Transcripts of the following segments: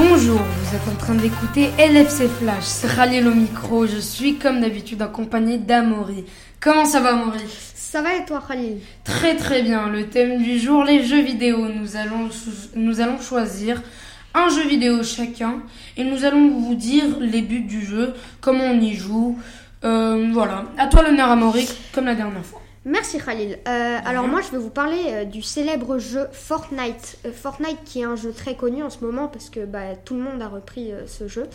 Bonjour, vous êtes en train d'écouter LFC Flash, c'est Khalil au micro, je suis comme d'habitude accompagné d'Amaury. Comment ça va Amaury? Ça va et toi Khalil? Très très bien, le thème du jour, les jeux vidéo. Nous allons, nous allons choisir un jeu vidéo chacun et nous allons vous dire les buts du jeu, comment on y joue. Euh, voilà, à toi l'honneur Amaury, comme la dernière fois. Merci Khalil. Euh, alors moi je vais vous parler euh, du célèbre jeu Fortnite. Euh, Fortnite qui est un jeu très connu en ce moment parce que bah, tout le monde a repris ce jeu.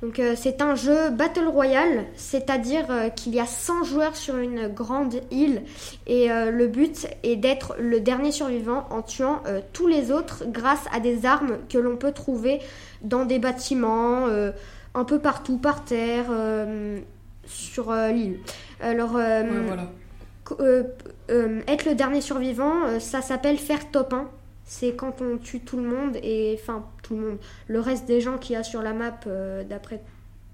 Donc c'est un jeu Battle Royale, c'est-à-dire qu'il y a 100 joueurs sur une grande île et le but est d'être le dernier survivant en tuant tous les autres grâce à des armes que l'on peut trouver dans des bâtiments, un peu partout par terre, sur l'île. Alors voilà. Euh, euh, être le dernier survivant, euh, ça s'appelle faire top 1. C'est quand on tue tout le monde et enfin tout le monde, le reste des gens qu'il y a sur la map d'après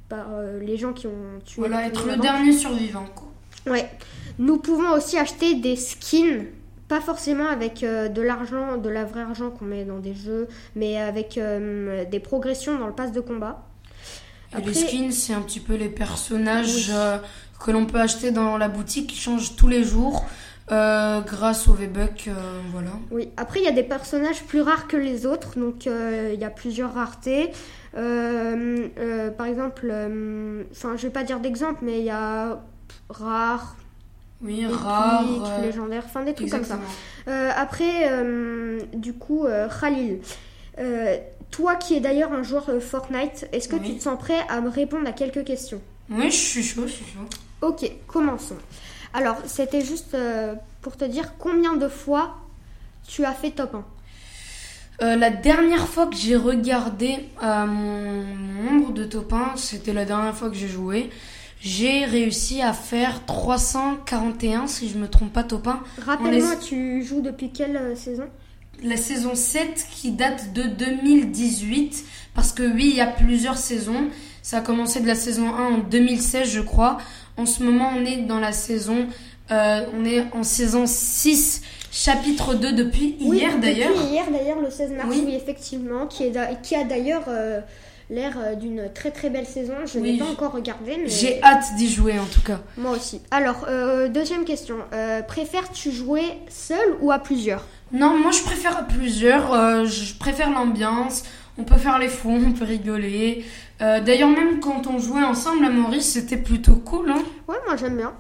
par les gens qui ont tué. Voilà, être le dernier survivant. Quoi. Ouais. Nous pouvons aussi acheter des skins pas forcément avec de l'argent, de la vraie argent qu'on met dans des jeux, mais avec des progressions dans le pass de combat. Les skins, c'est un petit peu les personnages que l'on peut acheter dans la boutique qui change tous les jours. Euh, grâce au V-Buck, euh, voilà. Oui, après il y a des personnages plus rares que les autres, donc euh, il y a plusieurs raretés. par exemple, enfin je vais pas dire d'exemple, mais il y a rare, oui, rare, légendaire, enfin des trucs comme ça. après, du coup, Khalil, toi qui es d'ailleurs un joueur Fortnite, est-ce que tu te sens prêt à me répondre à quelques questions? Oui, je suis chaud, je suis chaud. Ok, commençons. Alors, c'était juste euh, pour te dire combien de fois tu as fait top 1 euh, La dernière fois que j'ai regardé euh, mon, nombre de top 1, c'était la dernière fois que j'ai joué. J'ai réussi à faire 341, si je me trompe pas, top 1. Rappelle-moi, tu joues depuis quelle saison? La saison 7 qui date de 2018. Parce que oui, il y a plusieurs saisons. Ça a commencé de la saison 1 en 2016, je crois. En ce moment, on est dans la saison, euh, on est en saison 6, chapitre 2 depuis hier d'ailleurs. Depuis hier d'ailleurs, le 16 mars, oui, effectivement, qui, est, qui a d'ailleurs euh, l'air euh, d'une très très belle saison. Je n'ai pas encore regardé. Mais... J'ai hâte d'y jouer en tout cas. Moi aussi. Alors, deuxième question. Préfères-tu jouer seul ou à plusieurs? Non, moi je préfère à plusieurs. je préfère l'ambiance. On peut faire les fonds, on peut rigoler. Euh, d'ailleurs, même quand on jouait ensemble à Maurice, c'était plutôt cool. Hein ouais, moi j'aime bien.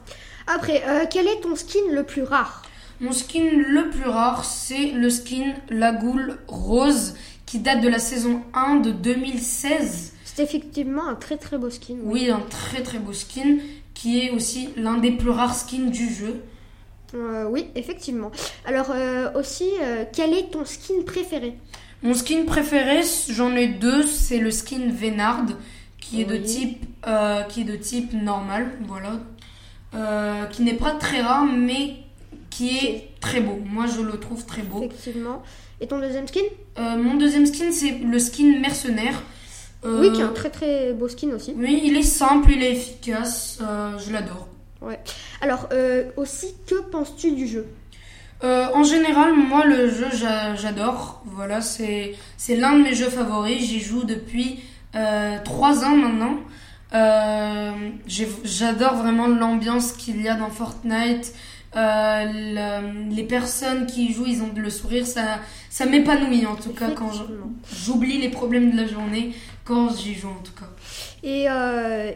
Après, euh, quel est ton skin le plus rare? Mon skin le plus rare, c'est le skin La Goule Rose qui date de la saison 1 de 2016. C'est effectivement un très très beau skin. Oui. un très très beau skin qui est aussi l'un des plus rares skins du jeu. Euh, oui, effectivement. Alors aussi, quel est ton skin préféré? Mon skin préféré, j'en ai deux. C'est le skin Vénard, qui est de type, euh, qui est de type normal, voilà, euh, qui n'est pas très rare, mais qui est très beau. Moi, je le trouve très beau. Effectivement. Et ton deuxième skin? Euh, Mon deuxième skin, c'est le skin mercenaire. oui, qui est un très très beau skin aussi. Oui, il est simple, il est efficace. je l'adore. Ouais. Alors aussi, que penses-tu du jeu? Euh, en général, moi, le jeu, j'adore. Voilà, c'est l'un de mes jeux favoris. J'y joue depuis euh, 3 ans maintenant. Euh, j'adore vraiment l'ambiance qu'il y a dans Fortnite. Euh, les personnes qui y jouent, ils ont le sourire. Ça, ça m'épanouit en tout cas quand j'oublie les problèmes de la journée quand j'y joue en tout cas. Et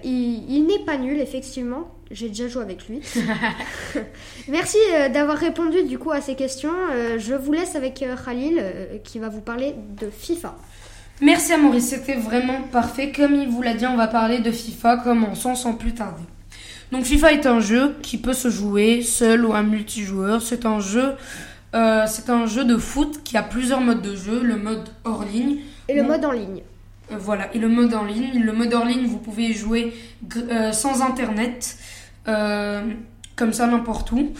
il, il n'est pas nul, effectivement j'ai déjà joué avec lui. Merci euh, d'avoir répondu du coup à ces questions. Euh, je vous laisse avec euh, Khalil qui va vous parler de FIFA. Merci à Maurice, c'était vraiment parfait. Comme il vous l'a dit, on va parler de FIFA. Commençons sans plus tarder. Donc FIFA est un jeu qui peut se jouer seul ou un multijoueur. C'est un jeu, c'est un jeu de foot qui a plusieurs modes de jeu. Le mode hors ligne et le mode en ligne. voilà, et le mode en ligne. Le mode hors ligne, vous pouvez jouer sans internet. Euh, comme ça n'importe où.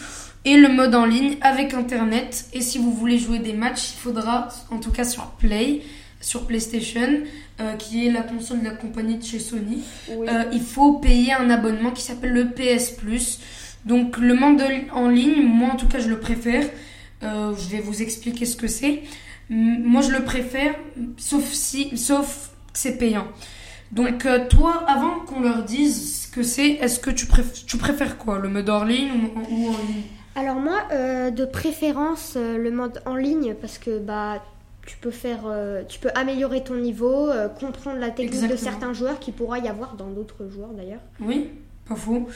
Et le mode en ligne avec internet. Et si vous voulez jouer des matchs, il faudra, en tout cas sur Play, sur PlayStation, euh, qui est la console de la compagnie de chez Sony, euh, il faut payer un abonnement qui s'appelle le PS Plus. Donc le mode en ligne, moi en tout cas je le préfère. je vais vous expliquer ce que c'est. Moi je le préfère, sauf si, sauf c'est payant. Donc euh, toi, avant qu'on leur dise ce que c'est, est-ce que tu, préf- tu préfères quoi Le mode hors ligne ou, ou en ligne? Alors moi, euh, de préférence, euh, le mode en ligne parce que bah tu peux faire, euh, tu peux améliorer ton niveau, comprendre la technique de certains joueurs qui pourra y avoir dans d'autres joueurs d'ailleurs. Oui, pas faux.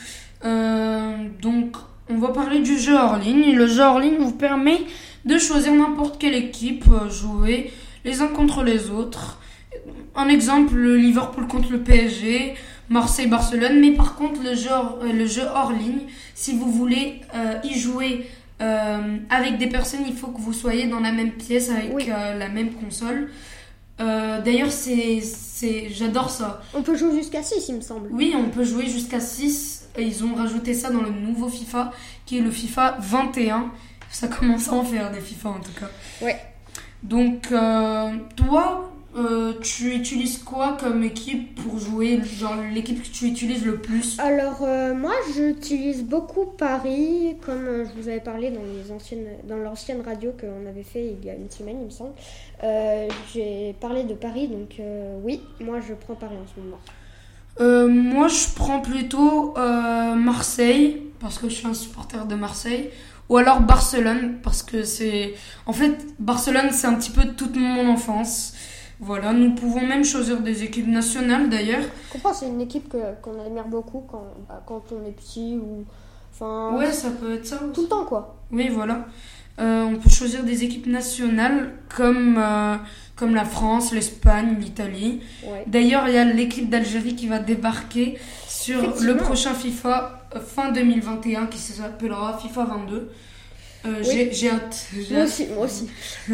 Donc, on va parler du jeu hors ligne. Le jeu hors ligne vous permet de choisir n'importe quelle équipe, jouer les uns contre les autres. Un exemple, le Liverpool contre le PSG, Marseille-Barcelone. Mais par contre, le jeu, hors- euh, le jeu hors ligne, si vous voulez euh, y jouer euh, avec des personnes, il faut que vous soyez dans la même pièce avec Oui. euh, la même console. D'ailleurs, c'est, c'est, j'adore ça. On peut jouer jusqu'à 6 il me semble. Oui, on peut jouer jusqu'à 6. Ils ont rajouté ça dans le nouveau FIFA, qui est le FIFA 21. Ça commence à en faire des FIFA en tout cas. Ouais. Donc, toi, euh, tu utilises quoi comme équipe pour jouer Genre l'équipe que tu utilises le plus? Alors euh, moi j'utilise beaucoup Paris, comme euh, je vous avais parlé dans les anciennes, dans l'ancienne radio qu'on avait fait il y a une semaine il me semble. J'ai parlé de Paris donc oui, moi je prends Paris en ce moment. Moi, je prends plutôt Marseille, parce que je suis un supporter de Marseille. Ou alors Barcelone, parce que c'est... En fait, Barcelone, c'est un petit peu toute mon enfance. Voilà, nous pouvons même choisir des équipes nationales d'ailleurs. Je comprends, c'est une équipe que- qu'on admire beaucoup quand, bah, quand on est petit ou enfin Ouais, ça peut être ça tout le temps quoi. Oui, voilà. Euh, on peut choisir des équipes nationales comme, euh, comme la France, l'Espagne, l'Italie. Ouais. D'ailleurs, il y a l'équipe d'Algérie qui va débarquer sur le prochain FIFA euh, fin 2021 qui s'appellera FIFA 22. Euh, Oui. j'ai- J'ai hâte. Moi aussi, moi aussi.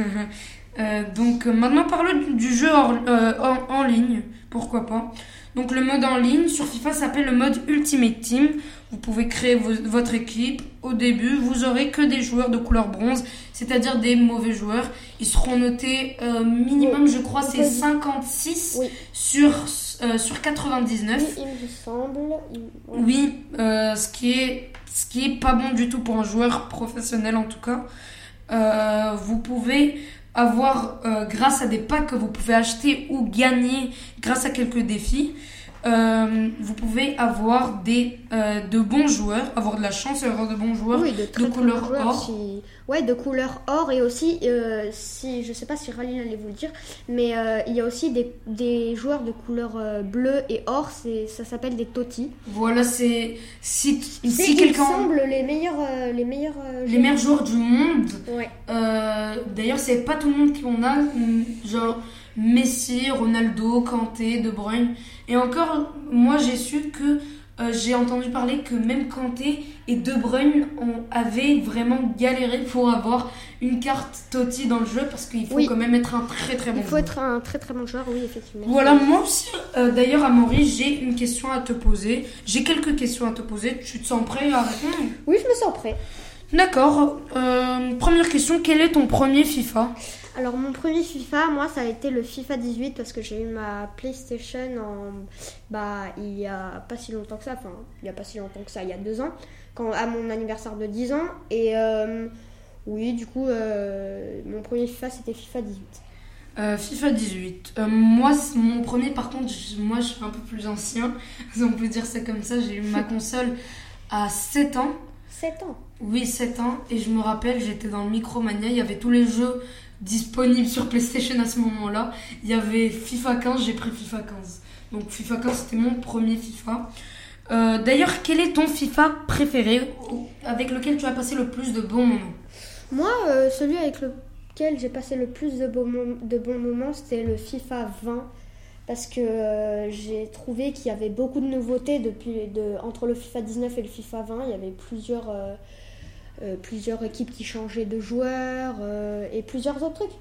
Euh, donc euh, maintenant parlons du- jeu hors- euh, en, en ligne, pourquoi pas? Donc le mode en ligne sur FIFA s'appelle le mode Ultimate Team. Vous pouvez créer vos- votre équipe. Au début, vous aurez que des joueurs de couleur bronze, c'est-à-dire des mauvais joueurs. Ils seront notés euh, minimum, je crois, c'est peut- 56 Oui. sur, sur 99. Oui, il me semble. Oui, ce qui est ce qui est pas bon du tout pour un joueur professionnel en tout cas. Vous pouvez avoir euh, grâce à des packs que vous pouvez acheter ou gagner grâce à quelques défis. Euh, vous pouvez avoir des euh, de bons joueurs, avoir de la chance et avoir de bons joueurs. Oui, de, couleur joueurs, or. si- Ouais, de couleur or et aussi, euh, si je sais pas si Rally allait vous le dire, mais euh, il y a aussi des, des joueurs de couleur euh, bleu et or, c'est ça s'appelle des totis. Voilà, c'est si, si quelqu'un semble les meilleurs, les meilleurs. les meilleurs joueurs du monde Ouais. D'ailleurs, c'est pas tout le monde qui en a, genre Messi, Ronaldo, Kanté, De Bruyne. Et encore, moi j'ai su que euh, j'ai entendu parler que même Kanté et De Bruyne ont, avaient vraiment galéré pour avoir une carte Totti dans le jeu parce qu'il faut Oui. quand même être un très très bon Il faut joueur. être un très très bon joueur, oui, effectivement. Voilà, moi aussi, euh, d'ailleurs, Amaury, j'ai une question à te poser. J'ai quelques questions à te poser. Tu te sens prêt à répondre? Oui, je me sens prêt. D'accord. Euh, première question, quel est ton premier FIFA? Alors mon premier FIFA, moi ça a été le FIFA 18 parce que j'ai eu ma PlayStation en bah il y a pas si longtemps que ça, enfin il y a pas si longtemps que ça, il y a deux ans, quand à mon anniversaire de 10 ans et euh, oui du coup euh, mon premier FIFA c'était FIFA 18. Euh, FIFA 18. Euh, moi, mon premier, par contre, moi, je suis un peu plus ancien. Si on peut dire ça comme ça. J'ai eu ma console à 7 ans. 7 ans. Oui, 7 ans. Et je me rappelle, j'étais dans le Micromania. Il y avait tous les jeux disponibles sur PlayStation à ce moment-là. Il y avait FIFA 15. J'ai pris FIFA 15. Donc, FIFA 15, c'était mon premier FIFA. Euh, D'ailleurs, quel est ton FIFA préféré avec lequel tu as passé le plus de bons moments? Moi euh, celui avec lequel j'ai passé le plus de, bons moments c'était le FIFA 20 parce que euh, j'ai trouvé qu'il y avait beaucoup de nouveautés entre le FIFA 19 et le FIFA 20. Il y avait plusieurs, plusieurs équipes qui changeaient de joueurs euh, et plusieurs autres trucs.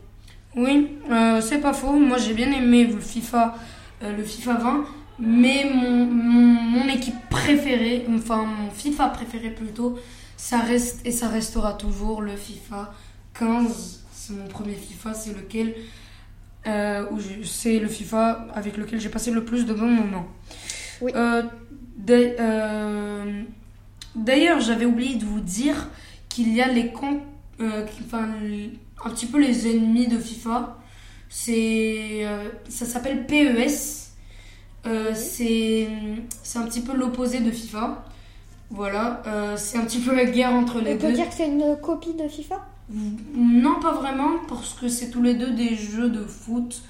Oui, euh, c'est pas faux. Moi, j'ai bien aimé le FIFA, euh, le FIFA 20, mais mon, mon, mon équipe préférée, enfin mon FIFA préféré plutôt, ça reste et ça restera toujours le FIFA 15. C'est mon premier FIFA, c'est lequel, euh, c'est le FIFA avec lequel j'ai passé le plus de bons moments. Oui. Euh, d'a- euh, D'ailleurs, j'avais oublié de vous dire qu'il y a les comptes, euh, enfin, un petit peu les ennemis de FIFA. C'est, euh, ça s'appelle PES. Euh, c'est, c'est un petit peu l'opposé de FIFA. Voilà, euh, c'est un petit peu la guerre entre les On peut deux. dire que c'est une copie de FIFA? Non, pas vraiment, parce que c'est tous les deux des jeux de foot.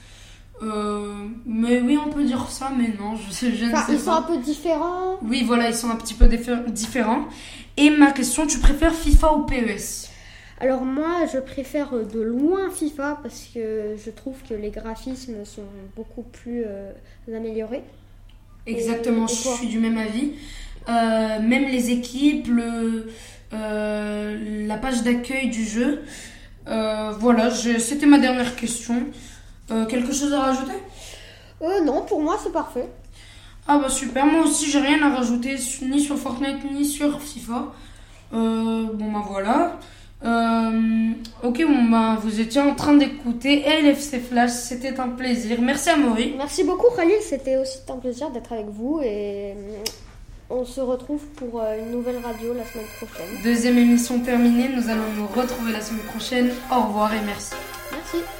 Euh, mais oui, on peut dire ça, mais non, je, je ne sais ils sont pas. un peu différents. Oui, voilà, ils sont un petit peu diffé- différents. Et ma question, tu préfères FIFA ou PES Alors moi, je préfère de loin FIFA parce que je trouve que les graphismes sont beaucoup plus euh, améliorés. Exactement, Et- et je suis du même avis. Euh, même les équipes, le, euh, la page d'accueil du jeu. Voilà, je- c'était ma dernière question. Quelque chose à rajouter? Non, pour moi, c'est parfait. Ah bah super, moi aussi j'ai rien à rajouter ni sur Fortnite ni sur FIFA. Euh, bon bah voilà. Euh, ok, bon bah vous étiez en train d'écouter LFC Flash, c'était un plaisir. Merci à Maury. Merci beaucoup, Khalil. C'était aussi un plaisir d'être avec vous et euh, on se retrouve pour une nouvelle radio la semaine prochaine. Deuxième émission terminée, nous allons nous retrouver la semaine prochaine. Au revoir et merci. Merci.